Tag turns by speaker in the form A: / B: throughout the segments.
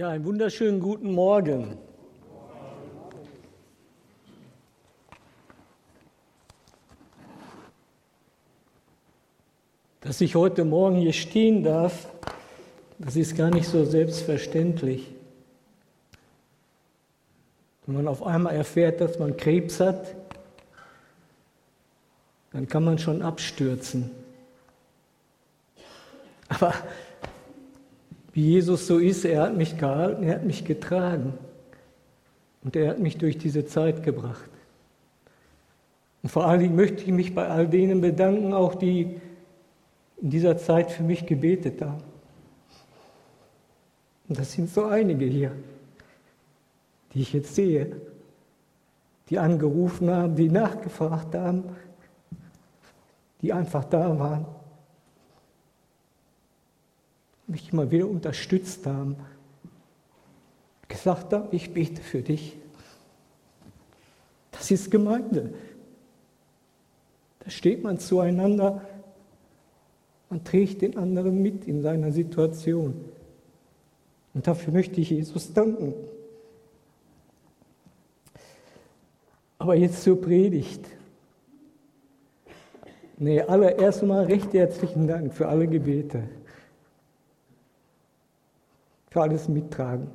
A: Ja, einen wunderschönen guten Morgen. Dass ich heute Morgen hier stehen darf, das ist gar nicht so selbstverständlich. Wenn man auf einmal erfährt, dass man Krebs hat, dann kann man schon abstürzen. Aber wie Jesus so ist, er hat mich gehalten, er hat mich getragen und er hat mich durch diese Zeit gebracht. Und vor allen Dingen möchte ich mich bei all denen bedanken, auch die in dieser Zeit für mich gebetet haben. Und das sind so einige hier, die ich jetzt sehe, die angerufen haben, die nachgefragt haben, die einfach da waren mich mal wieder unterstützt haben, gesagt haben, ich bete für dich. Das ist Gemeinde. Da steht man zueinander, man trägt den anderen mit in seiner Situation. Und dafür möchte ich Jesus danken. Aber jetzt zur Predigt. Nee, allererst mal recht herzlichen Dank für alle Gebete für alles mittragen.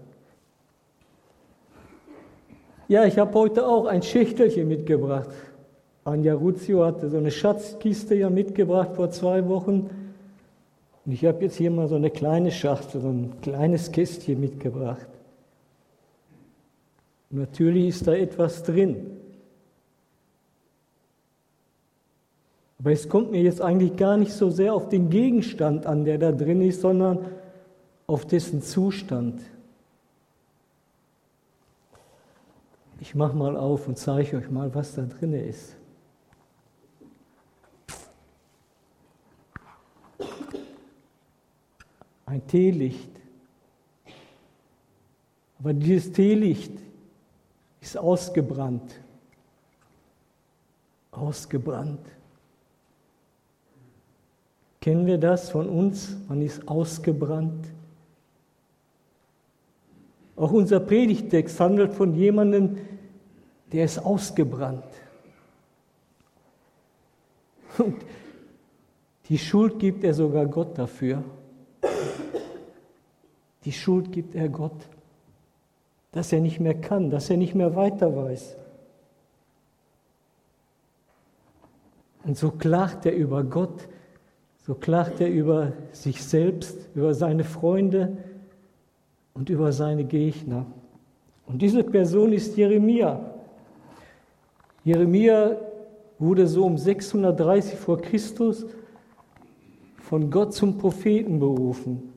A: Ja, ich habe heute auch ein Schächtelchen mitgebracht. Anja Ruzio hatte so eine Schatzkiste ja mitgebracht vor zwei Wochen. Und ich habe jetzt hier mal so eine kleine Schachtel, so ein kleines Kästchen mitgebracht. Natürlich ist da etwas drin. Aber es kommt mir jetzt eigentlich gar nicht so sehr auf den Gegenstand an, der da drin ist, sondern auf dessen Zustand. Ich mache mal auf und zeige euch mal, was da drin ist. Ein Teelicht. Aber dieses Teelicht ist ausgebrannt. Ausgebrannt. Kennen wir das von uns? Man ist ausgebrannt. Auch unser Predigtext handelt von jemandem, der ist ausgebrannt. Und die Schuld gibt er sogar Gott dafür. Die Schuld gibt er Gott, dass er nicht mehr kann, dass er nicht mehr weiter weiß. Und so klagt er über Gott, so klagt er über sich selbst, über seine Freunde, und über seine Gegner. Und diese Person ist Jeremia. Jeremia wurde so um 630 vor Christus von Gott zum Propheten berufen.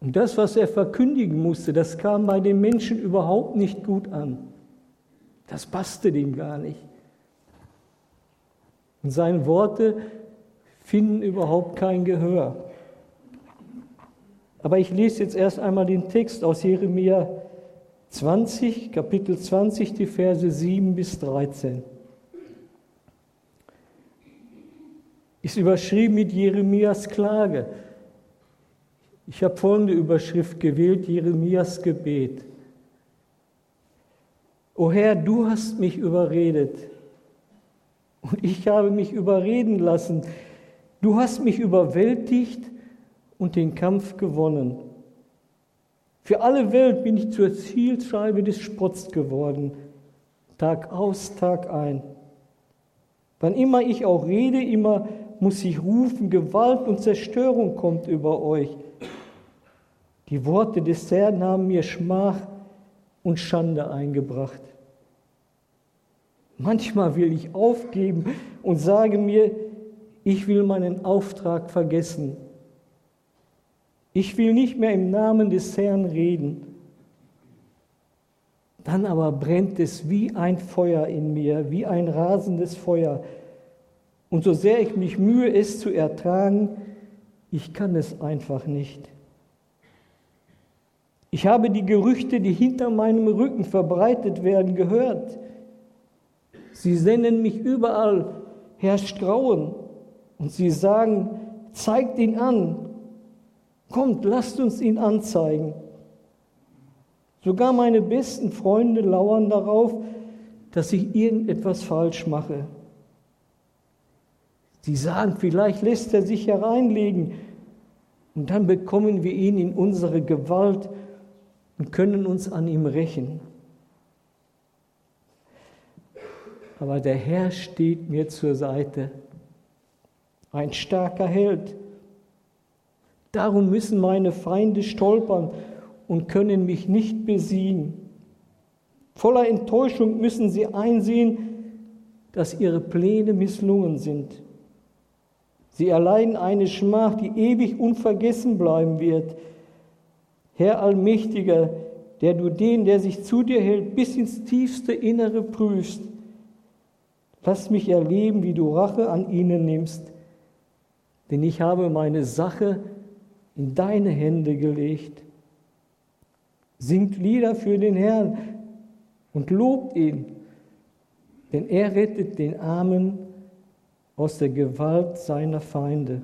A: Und das, was er verkündigen musste, das kam bei den Menschen überhaupt nicht gut an. Das passte dem gar nicht. Und seine Worte finden überhaupt kein Gehör. Aber ich lese jetzt erst einmal den Text aus Jeremia 20, Kapitel 20, die Verse 7 bis 13. Ist überschrieben mit Jeremias Klage. Ich habe folgende Überschrift gewählt, Jeremias Gebet. O Herr, du hast mich überredet und ich habe mich überreden lassen. Du hast mich überwältigt und den Kampf gewonnen. Für alle Welt bin ich zur Zielscheibe des Spotts geworden, Tag aus, Tag ein. Wann immer ich auch rede, immer muss ich rufen, Gewalt und Zerstörung kommt über euch. Die Worte des Herrn haben mir Schmach und Schande eingebracht. Manchmal will ich aufgeben und sage mir, ich will meinen Auftrag vergessen. Ich will nicht mehr im Namen des Herrn reden. Dann aber brennt es wie ein Feuer in mir, wie ein rasendes Feuer. Und so sehr ich mich mühe, es zu ertragen, ich kann es einfach nicht. Ich habe die Gerüchte, die hinter meinem Rücken verbreitet werden, gehört. Sie senden mich überall, herrscht Grauen. Und sie sagen, zeigt ihn an, Kommt, lasst uns ihn anzeigen. Sogar meine besten Freunde lauern darauf, dass ich irgendetwas falsch mache. Sie sagen, vielleicht lässt er sich hereinlegen und dann bekommen wir ihn in unsere Gewalt und können uns an ihm rächen. Aber der Herr steht mir zur Seite, ein starker Held. Darum müssen meine Feinde stolpern und können mich nicht besiegen. Voller Enttäuschung müssen sie einsehen, dass ihre Pläne misslungen sind. Sie erleiden eine Schmach, die ewig unvergessen bleiben wird. Herr Allmächtiger, der du den, der sich zu dir hält, bis ins tiefste Innere prüfst, lass mich erleben, wie du Rache an ihnen nimmst, denn ich habe meine Sache in deine Hände gelegt. Singt Lieder für den Herrn und lobt ihn, denn er rettet den Armen aus der Gewalt seiner Feinde.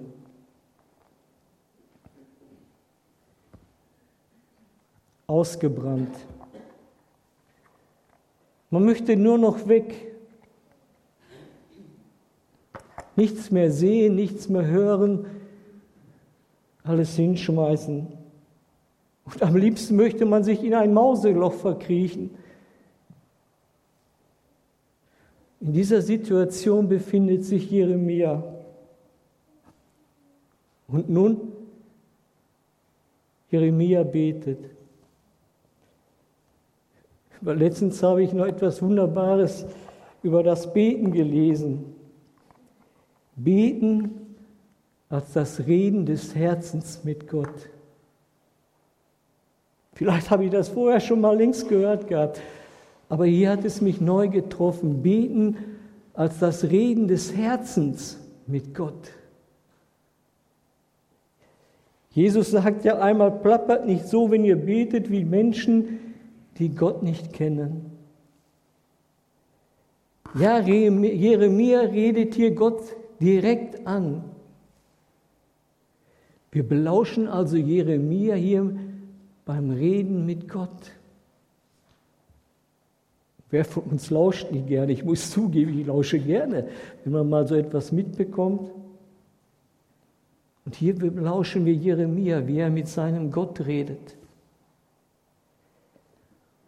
A: Ausgebrannt. Man möchte nur noch weg. Nichts mehr sehen, nichts mehr hören, alles hinschmeißen. Und am liebsten möchte man sich in ein Mauseloch verkriechen. In dieser Situation befindet sich Jeremia. Und nun, Jeremia betet. Letztens habe ich noch etwas Wunderbares über das Beten gelesen. Beten als das Reden des Herzens mit Gott. Vielleicht habe ich das vorher schon mal längst gehört gehabt. Aber hier hat es mich neu getroffen. Beten als das Reden des Herzens mit Gott. Jesus sagt ja einmal, plappert nicht so, wenn ihr betet, wie Menschen, die Gott nicht kennen. Ja, Jeremia redet hier Gott direkt an. Wir belauschen also Jeremia hier beim Reden mit Gott. Wer von uns lauscht nicht gerne? Ich muss zugeben, ich lausche gerne, wenn man mal so etwas mitbekommt. Und hier lauschen wir Jeremia, wie er mit seinem Gott redet.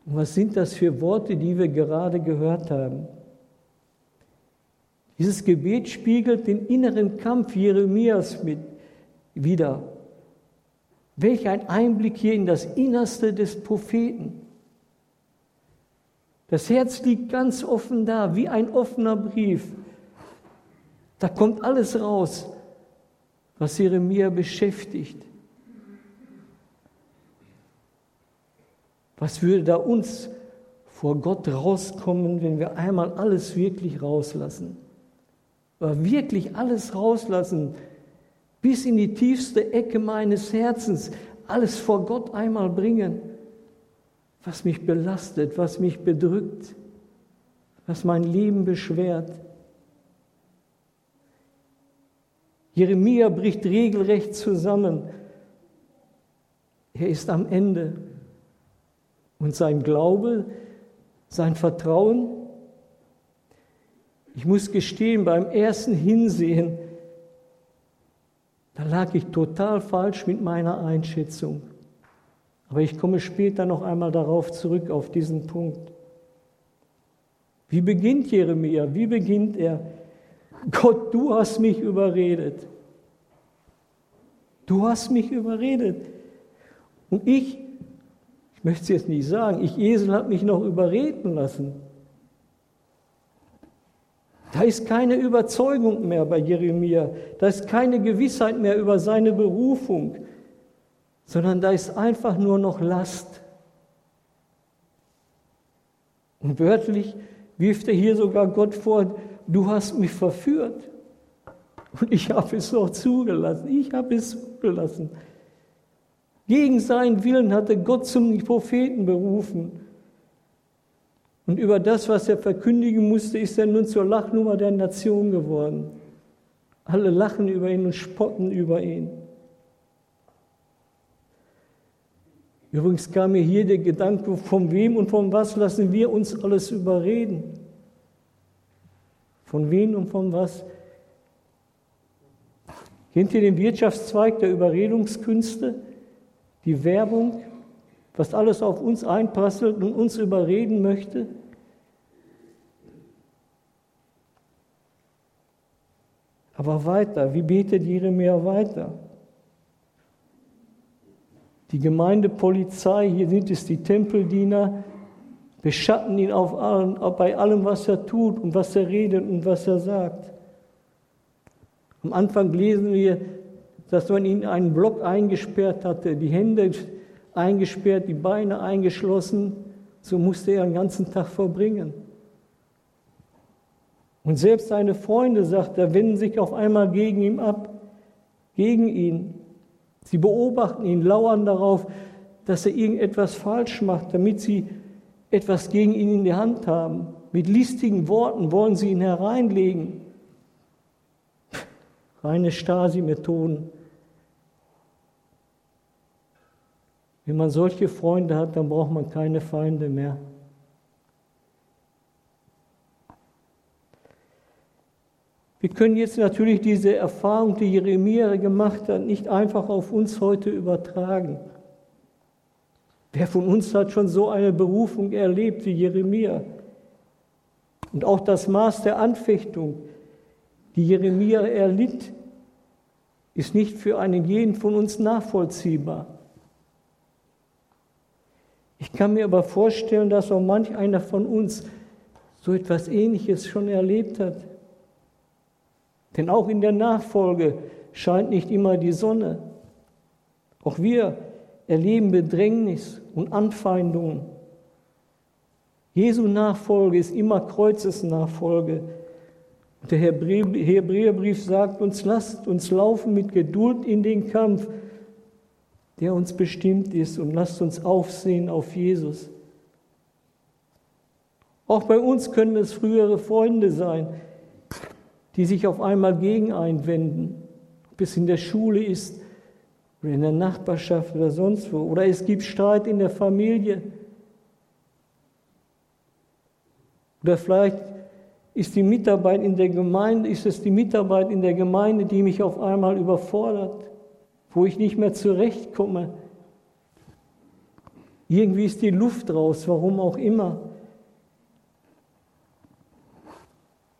A: Und was sind das für Worte, die wir gerade gehört haben? Dieses Gebet spiegelt den inneren Kampf Jeremias mit wieder. Welch ein Einblick hier in das Innerste des Propheten. Das Herz liegt ganz offen da, wie ein offener Brief. Da kommt alles raus, was Jeremia beschäftigt. Was würde da uns vor Gott rauskommen, wenn wir einmal alles wirklich rauslassen? Aber wirklich alles rauslassen, bis in die tiefste Ecke meines Herzens, alles vor Gott einmal bringen was mich belastet, was mich bedrückt, was mein Leben beschwert. Jeremia bricht regelrecht zusammen. Er ist am Ende. Und sein Glaube, sein Vertrauen, ich muss gestehen, beim ersten Hinsehen, da lag ich total falsch mit meiner Einschätzung. Aber ich komme später noch einmal darauf zurück, auf diesen Punkt. Wie beginnt Jeremia? Wie beginnt er? Gott, du hast mich überredet. Du hast mich überredet. Und ich, ich möchte es jetzt nicht sagen, ich Esel habe mich noch überreden lassen. Da ist keine Überzeugung mehr bei Jeremia. Da ist keine Gewissheit mehr über seine Berufung sondern da ist einfach nur noch Last. Und wörtlich wirft er hier sogar Gott vor, du hast mich verführt. Und ich habe es auch zugelassen. Ich habe es zugelassen. Gegen seinen Willen hatte Gott zum Propheten berufen. Und über das, was er verkündigen musste, ist er nun zur Lachnummer der Nation geworden. Alle lachen über ihn und spotten über ihn. Übrigens kam mir hier der Gedanke, von wem und von was lassen wir uns alles überreden? Von wem und von was? Ihr den Wirtschaftszweig der Überredungskünste? Die Werbung, was alles auf uns einprasselt und uns überreden möchte? Aber weiter, wie betet Jeremia weiter? Die Gemeindepolizei, hier sind es die Tempeldiener, beschatten ihn auf allen, bei allem, was er tut und was er redet und was er sagt. Am Anfang lesen wir, dass man ihn in einen Block eingesperrt hatte, die Hände eingesperrt, die Beine eingeschlossen. So musste er den ganzen Tag verbringen. Und selbst seine Freunde, sagt er, wenden sich auf einmal gegen ihn ab, gegen ihn. Sie beobachten ihn, lauern darauf, dass er irgendetwas falsch macht, damit sie etwas gegen ihn in die Hand haben. Mit listigen Worten wollen sie ihn hereinlegen. Reine Stasi-Methoden. Wenn man solche Freunde hat, dann braucht man keine Feinde mehr. Wir können jetzt natürlich diese Erfahrung, die Jeremia gemacht hat, nicht einfach auf uns heute übertragen. Wer von uns hat schon so eine Berufung erlebt wie Jeremia? Und auch das Maß der Anfechtung, die Jeremia erlitt, ist nicht für einen jeden von uns nachvollziehbar. Ich kann mir aber vorstellen, dass auch manch einer von uns so etwas Ähnliches schon erlebt hat. Denn auch in der Nachfolge scheint nicht immer die Sonne. Auch wir erleben Bedrängnis und Anfeindungen. Jesu Nachfolge ist immer Kreuzesnachfolge. Der Hebräerbrief sagt uns, lasst uns laufen mit Geduld in den Kampf, der uns bestimmt ist, und lasst uns aufsehen auf Jesus. Auch bei uns können es frühere Freunde sein, die sich auf einmal gegen einwenden, ob es in der Schule ist oder in der Nachbarschaft oder sonst wo. Oder es gibt Streit in der Familie. Oder vielleicht ist die Mitarbeit in der Gemeinde, ist es die Mitarbeit in der Gemeinde, die mich auf einmal überfordert, wo ich nicht mehr zurechtkomme. Irgendwie ist die Luft raus, warum auch immer.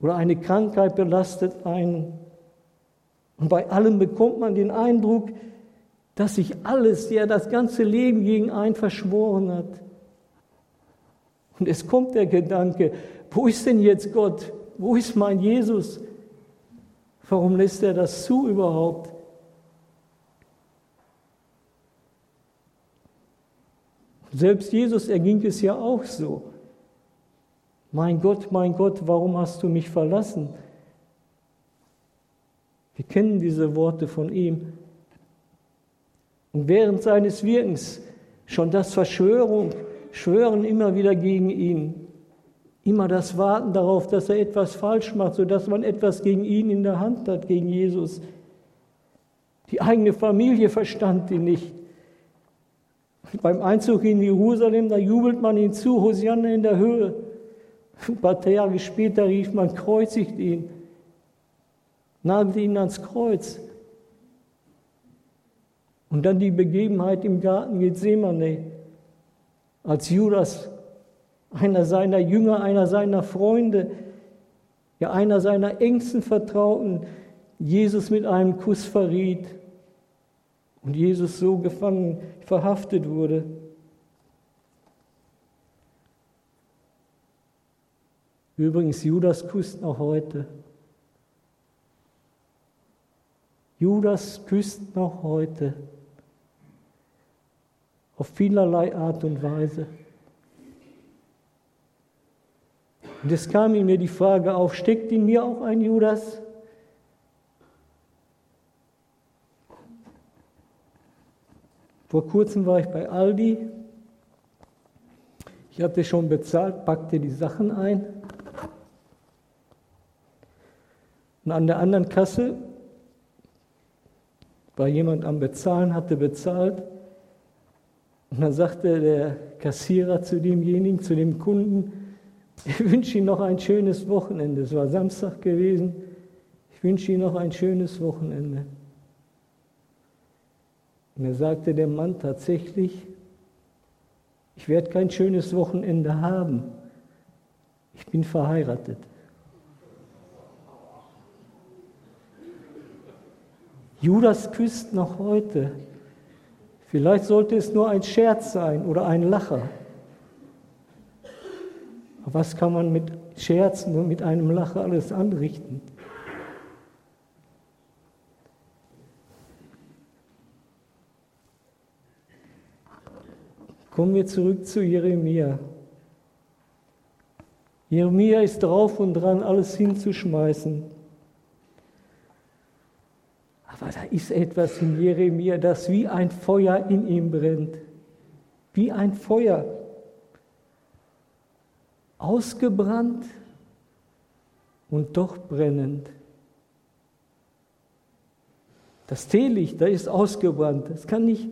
A: oder eine Krankheit belastet einen. Und bei allem bekommt man den Eindruck, dass sich alles, ja das ganze Leben gegen einen verschworen hat. Und es kommt der Gedanke, wo ist denn jetzt Gott? Wo ist mein Jesus? Warum lässt er das zu überhaupt? Selbst Jesus erging es ja auch so. Mein Gott, mein Gott, warum hast du mich verlassen? Wir kennen diese Worte von ihm. Und während seines Wirkens schon das Verschwörung, Schwören immer wieder gegen ihn, immer das Warten darauf, dass er etwas falsch macht, sodass man etwas gegen ihn in der Hand hat, gegen Jesus. Die eigene Familie verstand ihn nicht. Beim Einzug in Jerusalem, da jubelt man ihm zu, Hosianna in der Höhe. Ein paar Tage später rief man, kreuzigt ihn, nagelte ihn ans Kreuz. Und dann die Begebenheit im Garten Gethsemane, als Judas, einer seiner Jünger, einer seiner Freunde, ja einer seiner engsten Vertrauten, Jesus mit einem Kuss verriet und Jesus so gefangen, verhaftet wurde. Übrigens, Judas küsst noch heute. Judas küsst noch heute. Auf vielerlei Art und Weise. Und es kam in mir die Frage auf, steckt in mir auch ein Judas? Vor kurzem war ich bei Aldi. Ich hatte schon bezahlt, packte die Sachen ein. Und an der anderen Kasse war jemand am Bezahlen, hatte bezahlt. Und dann sagte der Kassierer zu demjenigen, zu dem Kunden, ich wünsche Ihnen noch ein schönes Wochenende. Es war Samstag gewesen. Ich wünsche Ihnen noch ein schönes Wochenende. Und er sagte der Mann tatsächlich, ich werde kein schönes Wochenende haben. Ich bin verheiratet. Judas küsst noch heute. Vielleicht sollte es nur ein Scherz sein oder ein Lacher. Aber was kann man mit Scherzen und mit einem Lacher alles anrichten? Kommen wir zurück zu Jeremia. Jeremia ist drauf und dran, alles hinzuschmeißen. Aber da ist etwas in Jeremia, das wie ein Feuer in ihm brennt. Wie ein Feuer. Ausgebrannt und doch brennend. Das Teelicht, da ist ausgebrannt. Das kann nicht,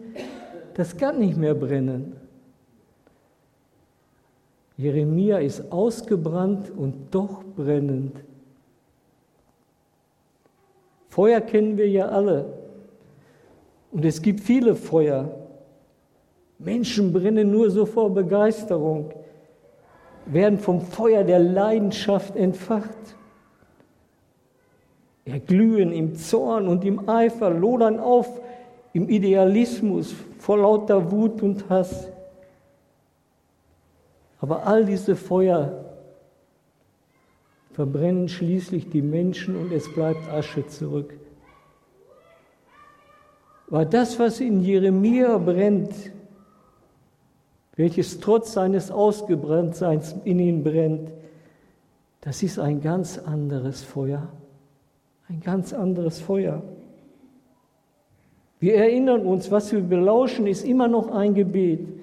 A: das kann nicht mehr brennen. Jeremia ist ausgebrannt und doch brennend. Feuer kennen wir ja alle. Und es gibt viele Feuer. Menschen brennen nur so vor Begeisterung, werden vom Feuer der Leidenschaft entfacht. Erglühen im Zorn und im Eifer, lodern auf im Idealismus vor lauter Wut und Hass. Aber all diese Feuer verbrennen schließlich die Menschen und es bleibt Asche zurück. War das, was in Jeremia brennt, welches trotz seines Ausgebranntseins in ihn brennt, das ist ein ganz anderes Feuer. Ein ganz anderes Feuer. Wir erinnern uns, was wir belauschen, ist immer noch ein Gebet.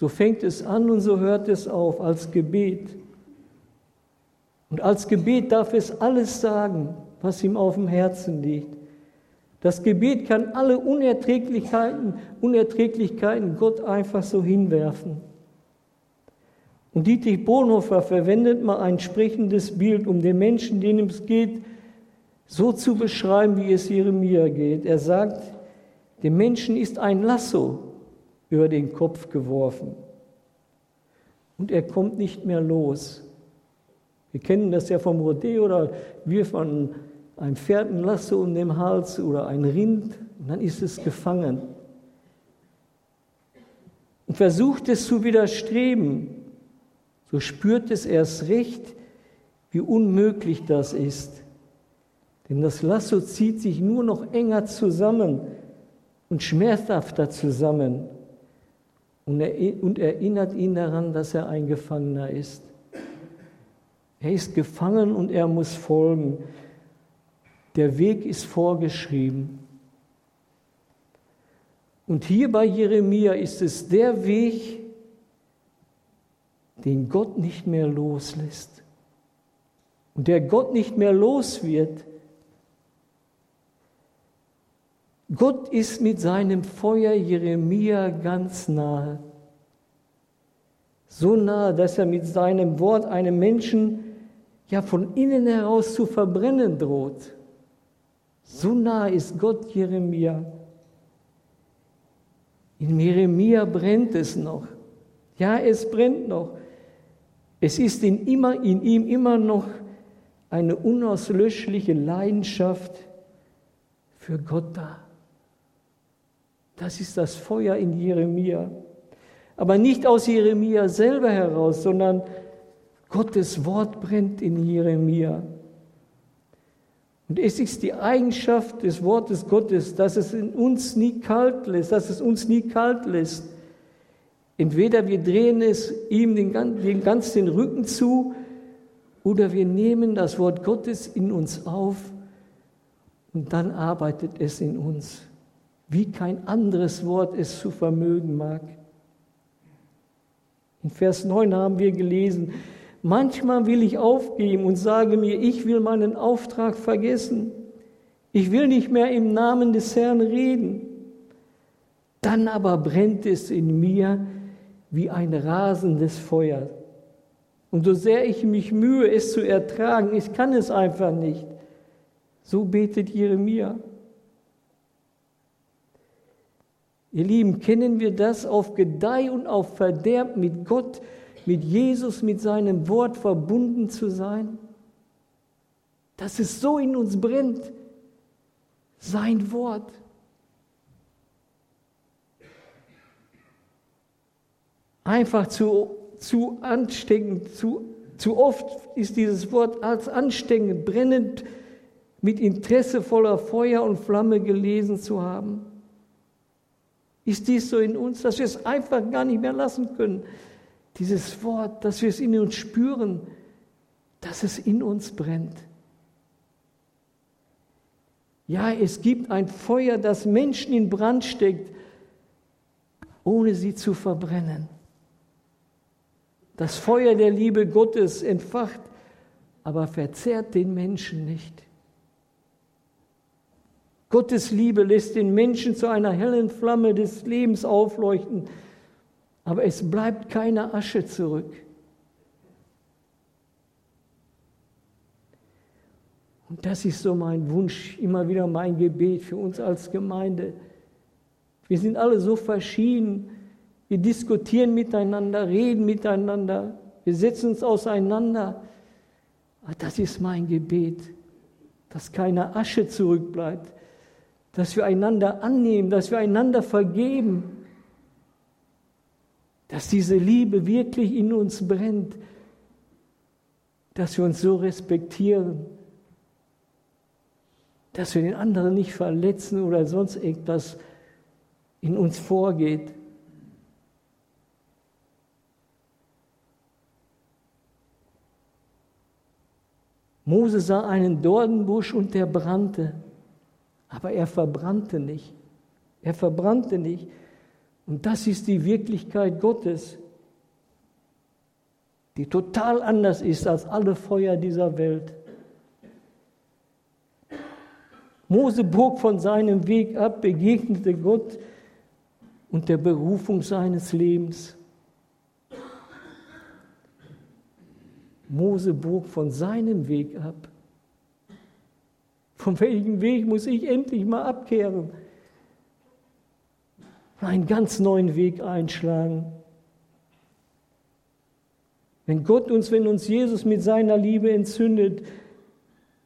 A: So fängt es an und so hört es auf als Gebet. Und als Gebet darf es alles sagen, was ihm auf dem Herzen liegt. Das Gebet kann alle Unerträglichkeiten, Unerträglichkeiten Gott einfach so hinwerfen. Und Dietrich Bonhoeffer verwendet mal ein sprechendes Bild, um den Menschen, denen es geht, so zu beschreiben, wie es Jeremia geht. Er sagt, dem Menschen ist ein Lasso über den Kopf geworfen. Und er kommt nicht mehr los. Wir kennen das ja vom Rodeo oder wir von einem Pferd ein Lasso um den Hals oder ein Rind und dann ist es gefangen. Und versucht es zu widerstreben, so spürt es erst recht, wie unmöglich das ist. Denn das Lasso zieht sich nur noch enger zusammen und schmerzhafter zusammen und erinnert ihn daran, dass er ein Gefangener ist. Er ist gefangen und er muss folgen. Der Weg ist vorgeschrieben. Und hier bei Jeremia ist es der Weg, den Gott nicht mehr loslässt. Und der Gott nicht mehr los wird, Gott ist mit seinem Feuer Jeremia ganz nahe. So nahe, dass er mit seinem Wort einem Menschen ja von innen heraus zu verbrennen droht. So nahe ist Gott Jeremia. In Jeremia brennt es noch. Ja, es brennt noch. Es ist in, immer, in ihm immer noch eine unauslöschliche Leidenschaft für Gott da. Das ist das Feuer in Jeremia. Aber nicht aus Jeremia selber heraus, sondern Gottes Wort brennt in Jeremia. Und es ist die Eigenschaft des Wortes Gottes, dass es in uns nie kalt lässt, dass es uns nie kalt lässt. Entweder wir drehen es ihm den, den ganz den Rücken zu oder wir nehmen das Wort Gottes in uns auf und dann arbeitet es in uns wie kein anderes Wort es zu vermögen mag. In Vers 9 haben wir gelesen, manchmal will ich aufgeben und sage mir, ich will meinen Auftrag vergessen. Ich will nicht mehr im Namen des Herrn reden. Dann aber brennt es in mir wie ein rasendes Feuer. Und so sehr ich mich mühe, es zu ertragen, ich kann es einfach nicht. So betet Jeremia. Ihr Lieben, kennen wir das auf Gedeih und auf Verderb mit Gott, mit Jesus, mit seinem Wort verbunden zu sein? Dass es so in uns brennt, sein Wort. Einfach zu, zu ansteckend, zu, zu oft ist dieses Wort als ansteckend, brennend, mit Interesse voller Feuer und Flamme gelesen zu haben. Ist dies so in uns, dass wir es einfach gar nicht mehr lassen können? Dieses Wort, dass wir es in uns spüren, dass es in uns brennt. Ja, es gibt ein Feuer, das Menschen in Brand steckt, ohne sie zu verbrennen. Das Feuer der Liebe Gottes entfacht, aber verzehrt den Menschen nicht. Gottes Liebe lässt den Menschen zu einer hellen Flamme des Lebens aufleuchten, aber es bleibt keine Asche zurück. Und das ist so mein Wunsch, immer wieder mein Gebet für uns als Gemeinde. Wir sind alle so verschieden. Wir diskutieren miteinander, reden miteinander, wir setzen uns auseinander. Aber das ist mein Gebet, dass keine Asche zurückbleibt, dass wir einander annehmen, dass wir einander vergeben, dass diese Liebe wirklich in uns brennt, dass wir uns so respektieren, dass wir den anderen nicht verletzen oder sonst irgendwas in uns vorgeht. Mose sah einen Dornbusch und der brannte. Aber er verbrannte nicht. Er verbrannte nicht. Und das ist die Wirklichkeit Gottes, die total anders ist als alle Feuer dieser Welt. Mose bog von seinem Weg ab, begegnete Gott und der Berufung seines Lebens. Mose bog von seinem Weg ab. Von welchem Weg muss ich endlich mal abkehren? Einen ganz neuen Weg einschlagen. Wenn Gott uns, wenn uns Jesus mit seiner Liebe entzündet,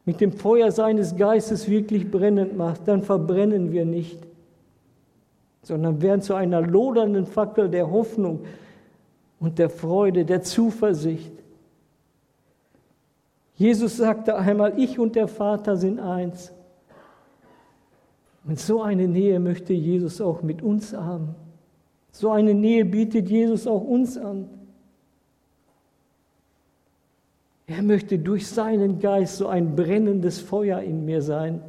A: mit dem Feuer seines Geistes wirklich brennend macht, dann verbrennen wir nicht, sondern werden zu einer lodernden Fackel der Hoffnung und der Freude, der Zuversicht. Jesus sagte einmal, ich und der Vater sind eins. Und so eine Nähe möchte Jesus auch mit uns haben. So eine Nähe bietet Jesus auch uns an. Er möchte durch seinen Geist so ein brennendes Feuer in mir sein.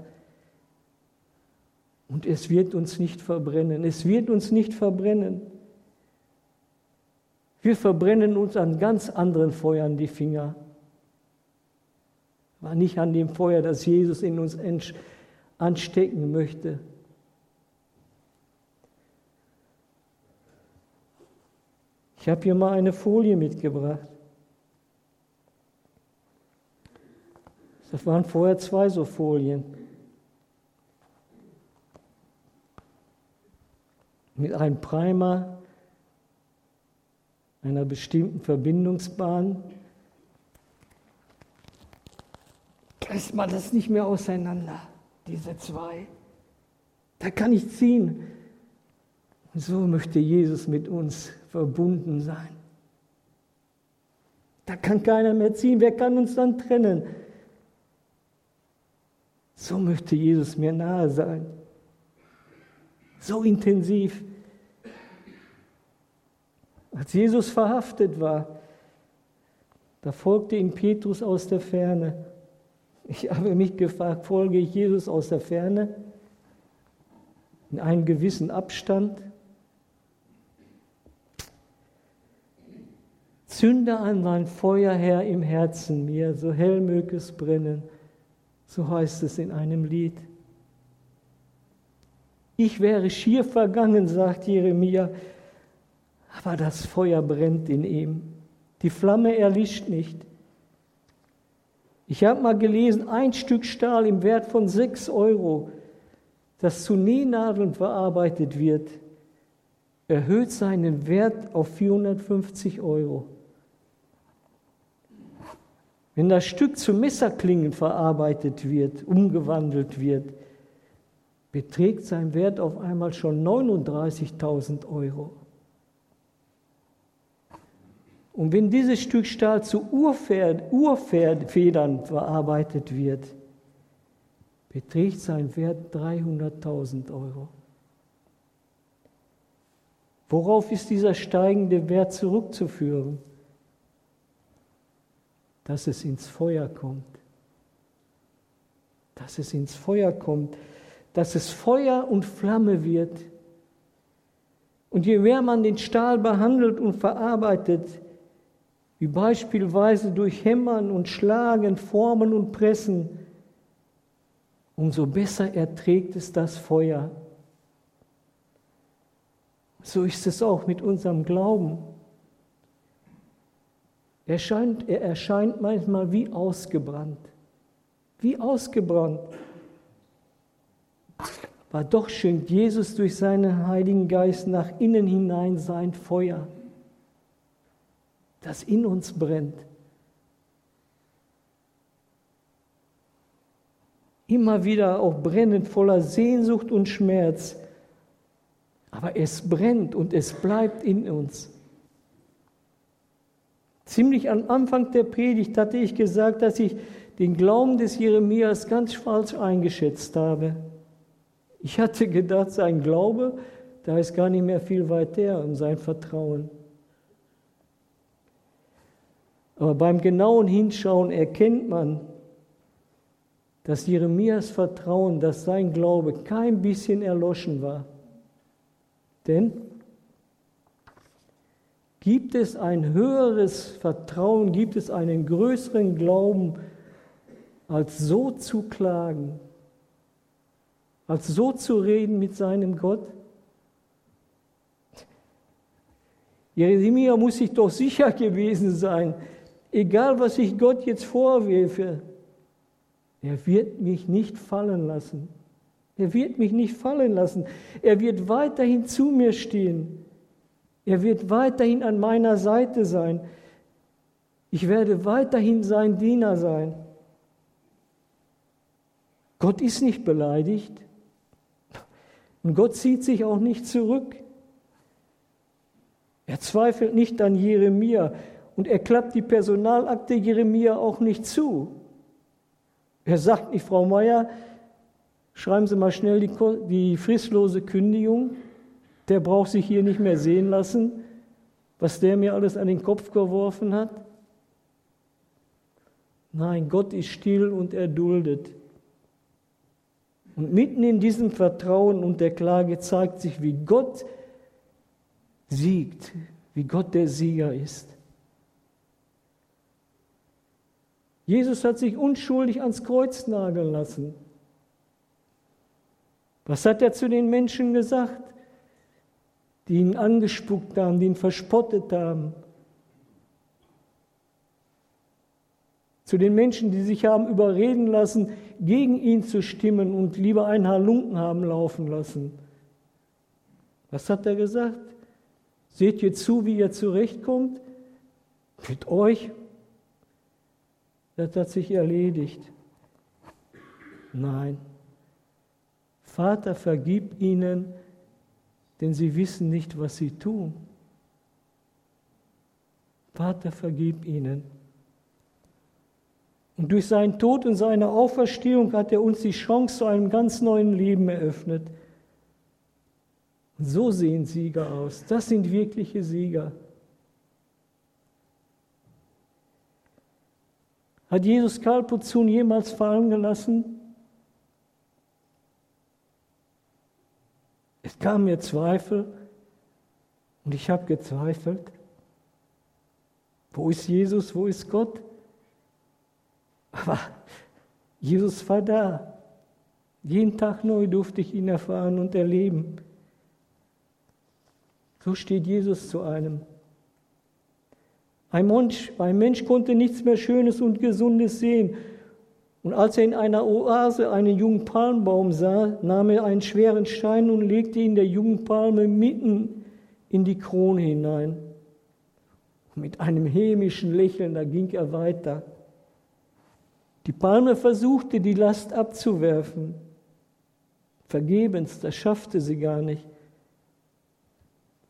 A: Und es wird uns nicht verbrennen. Es wird uns nicht verbrennen. Wir verbrennen uns an ganz anderen Feuern die Finger war nicht an dem Feuer, das Jesus in uns anstecken möchte. Ich habe hier mal eine Folie mitgebracht. Das waren vorher zwei so Folien. Mit einem Primer einer bestimmten Verbindungsbahn reißt man das nicht mehr auseinander, diese zwei. Da kann ich ziehen. Und so möchte Jesus mit uns verbunden sein. Da kann keiner mehr ziehen. Wer kann uns dann trennen? So möchte Jesus mir nahe sein. So intensiv. Als Jesus verhaftet war, da folgte ihm Petrus aus der Ferne. Ich habe mich gefragt, folge ich Jesus aus der Ferne, in einem gewissen Abstand? Zünde an mein Feuer her im Herzen mir, so hell möge es brennen, so heißt es in einem Lied. Ich wäre schier vergangen, sagt Jeremia, aber das Feuer brennt in ihm. Die Flamme erlischt nicht. Ich habe mal gelesen, ein Stück Stahl im Wert von sechs Euro, das zu Nähnadeln verarbeitet wird, erhöht seinen Wert auf 450 Euro. Wenn das Stück zu Messerklingen verarbeitet wird, umgewandelt wird, beträgt sein Wert auf einmal schon 39.000 Euro. Und wenn dieses Stück Stahl zu Urpferd, Urpferdfedern verarbeitet wird, beträgt sein Wert 300.000 Euro. Worauf ist dieser steigende Wert zurückzuführen? Dass es ins Feuer kommt. Dass es ins Feuer kommt. Dass es Feuer und Flamme wird. Und je mehr man den Stahl behandelt und verarbeitet, wie beispielsweise durch Hämmern und Schlagen, Formen und Pressen, umso besser erträgt es das Feuer. So ist es auch mit unserem Glauben. Er, scheint, er erscheint manchmal wie ausgebrannt, wie ausgebrannt. Aber doch schenkt Jesus durch seinen Heiligen Geist nach innen hinein sein Feuer, das in uns brennt. Immer wieder auch brennend voller Sehnsucht und Schmerz aber es brennt und es bleibt in uns. Ziemlich am Anfang der Predigt hatte ich gesagt, dass ich den Glauben des Jeremias ganz falsch eingeschätzt habe. Ich hatte gedacht, sein Glaube, da ist gar nicht mehr viel weiter und sein Vertrauen. Aber beim genauen Hinschauen erkennt man, dass Jeremias Vertrauen, dass sein Glaube kein bisschen erloschen war. Denn gibt es ein höheres Vertrauen, gibt es einen größeren Glauben, als so zu klagen, als so zu reden mit seinem Gott? Jeremia muss sich doch sicher gewesen sein, egal was ich Gott jetzt vorwerfe, er wird mich nicht fallen lassen. Er wird mich nicht fallen lassen. Er wird weiterhin zu mir stehen. Er wird weiterhin an meiner Seite sein. Ich werde weiterhin sein Diener sein. Gott ist nicht beleidigt und Gott zieht sich auch nicht zurück. Er zweifelt nicht an Jeremia und er klappt die Personalakte Jeremia auch nicht zu. Er sagt nicht, Frau Meier, Schreiben Sie mal schnell die, die fristlose Kündigung. Der braucht sich hier nicht mehr sehen lassen, was der mir alles an den Kopf geworfen hat. Nein, Gott ist still und erduldet. Und mitten in diesem Vertrauen und der Klage zeigt sich, wie Gott siegt, wie Gott der Sieger ist. Jesus hat sich unschuldig ans Kreuz nageln lassen. Was hat er zu den Menschen gesagt, die ihn angespuckt haben, die ihn verspottet haben? Zu den Menschen, die sich haben überreden lassen, gegen ihn zu stimmen und lieber einen Halunken haben laufen lassen. Was hat er gesagt? Seht ihr zu, wie ihr zurechtkommt? Mit euch? Das hat sich erledigt. Nein. Vater, vergib ihnen, denn sie wissen nicht, was sie tun. Vater, vergib ihnen. Und durch seinen Tod und seine Auferstehung hat er uns die Chance zu einem ganz neuen Leben eröffnet. Und so sehen Sieger aus. Das sind wirkliche Sieger. Hat Jesus Kalpuzun jemals fallen gelassen? Es kam mir Zweifel und ich habe gezweifelt. Wo ist Jesus? Wo ist Gott? Aber Jesus war da. Jeden Tag neu durfte ich ihn erfahren und erleben. So steht Jesus zu einem. Ein Mensch, ein Mensch konnte nichts mehr Schönes und Gesundes sehen. Und als er in einer Oase einen jungen Palmbaum sah, nahm er einen schweren Stein und legte ihn der jungen Palme mitten in die Krone hinein. Mit einem hämischen Lächeln, da ging er weiter. Die Palme versuchte, die Last abzuwerfen. Vergebens, das schaffte sie gar nicht.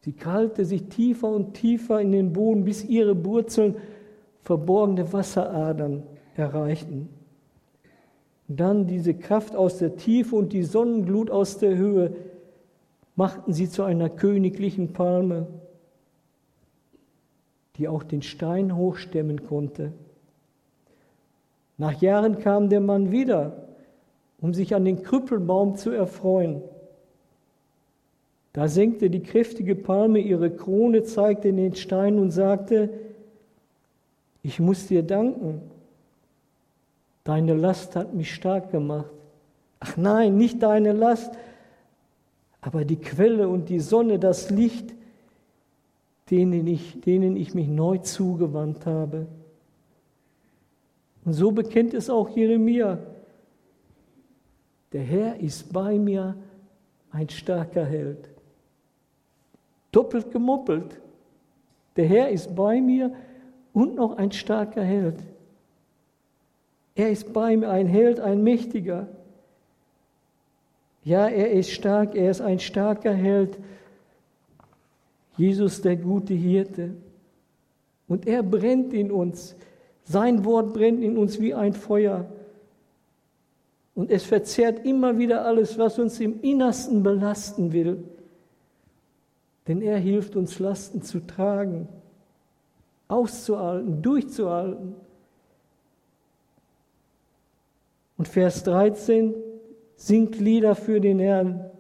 A: Sie krallte sich tiefer und tiefer in den Boden, bis ihre Wurzeln verborgene Wasseradern erreichten. Dann diese Kraft aus der Tiefe und die Sonnenglut aus der Höhe machten sie zu einer königlichen Palme, die auch den Stein hochstemmen konnte. Nach Jahren kam der Mann wieder um sich an den Krüppelbaum zu erfreuen. Da senkte die kräftige Palme ihre Krone, zeigte in den Stein und sagte, ich muss dir danken, deine Last hat mich stark gemacht. Ach nein, nicht deine Last, aber die Quelle und die Sonne, das Licht, denen ich, denen ich mich neu zugewandt habe. Und so bekennt es auch Jeremia der Herr ist bei mir ein starker Held. Doppelt gemoppelt. Der Herr ist bei mir und noch ein starker Held. Er ist bei mir ein Held, ein Mächtiger. Ja, er ist stark, er ist ein starker Held. Jesus, der gute Hirte. Und er brennt in uns. Sein Wort brennt in uns wie ein Feuer. Und es verzehrt immer wieder alles, was uns im Innersten belasten will. Denn er hilft uns, Lasten zu tragen, auszuhalten, durchzuhalten. Und Vers 13, singt Lieder für den Herrn,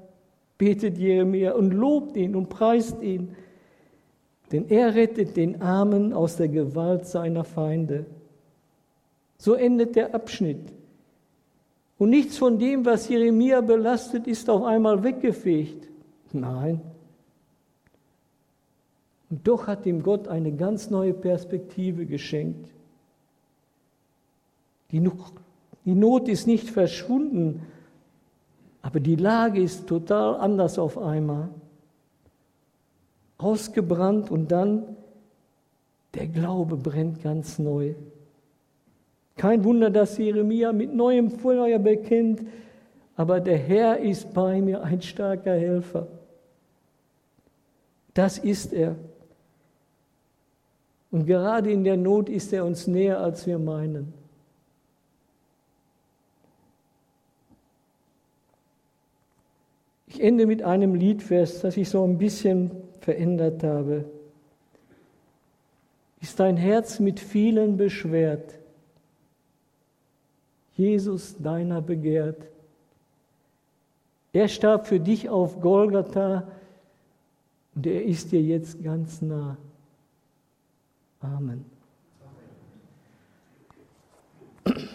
A: betet Jeremia und lobt ihn und preist ihn. Denn er rettet den Armen aus der Gewalt seiner Feinde. So endet der Abschnitt. Und nichts von dem, was Jeremia belastet, ist auf einmal weggefegt. Nein. Und doch hat ihm Gott eine ganz neue Perspektive geschenkt. Die Not ist nicht verschwunden, aber die Lage ist total anders auf einmal. Ausgebrannt und dann der Glaube brennt ganz neu. Kein Wunder, dass Jeremia mit neuem Feuer bekennt, aber der Herr ist bei mir ein starker Helfer. Das ist er. Und gerade in der Not ist er uns näher, als wir meinen. Ich ende mit einem Liedvers, das ich so ein bisschen verändert habe. Ist dein Herz mit vielen beschwert? Jesus deiner begehrt. Er starb für dich auf Golgatha und er ist dir jetzt ganz nah. Amen. Amen.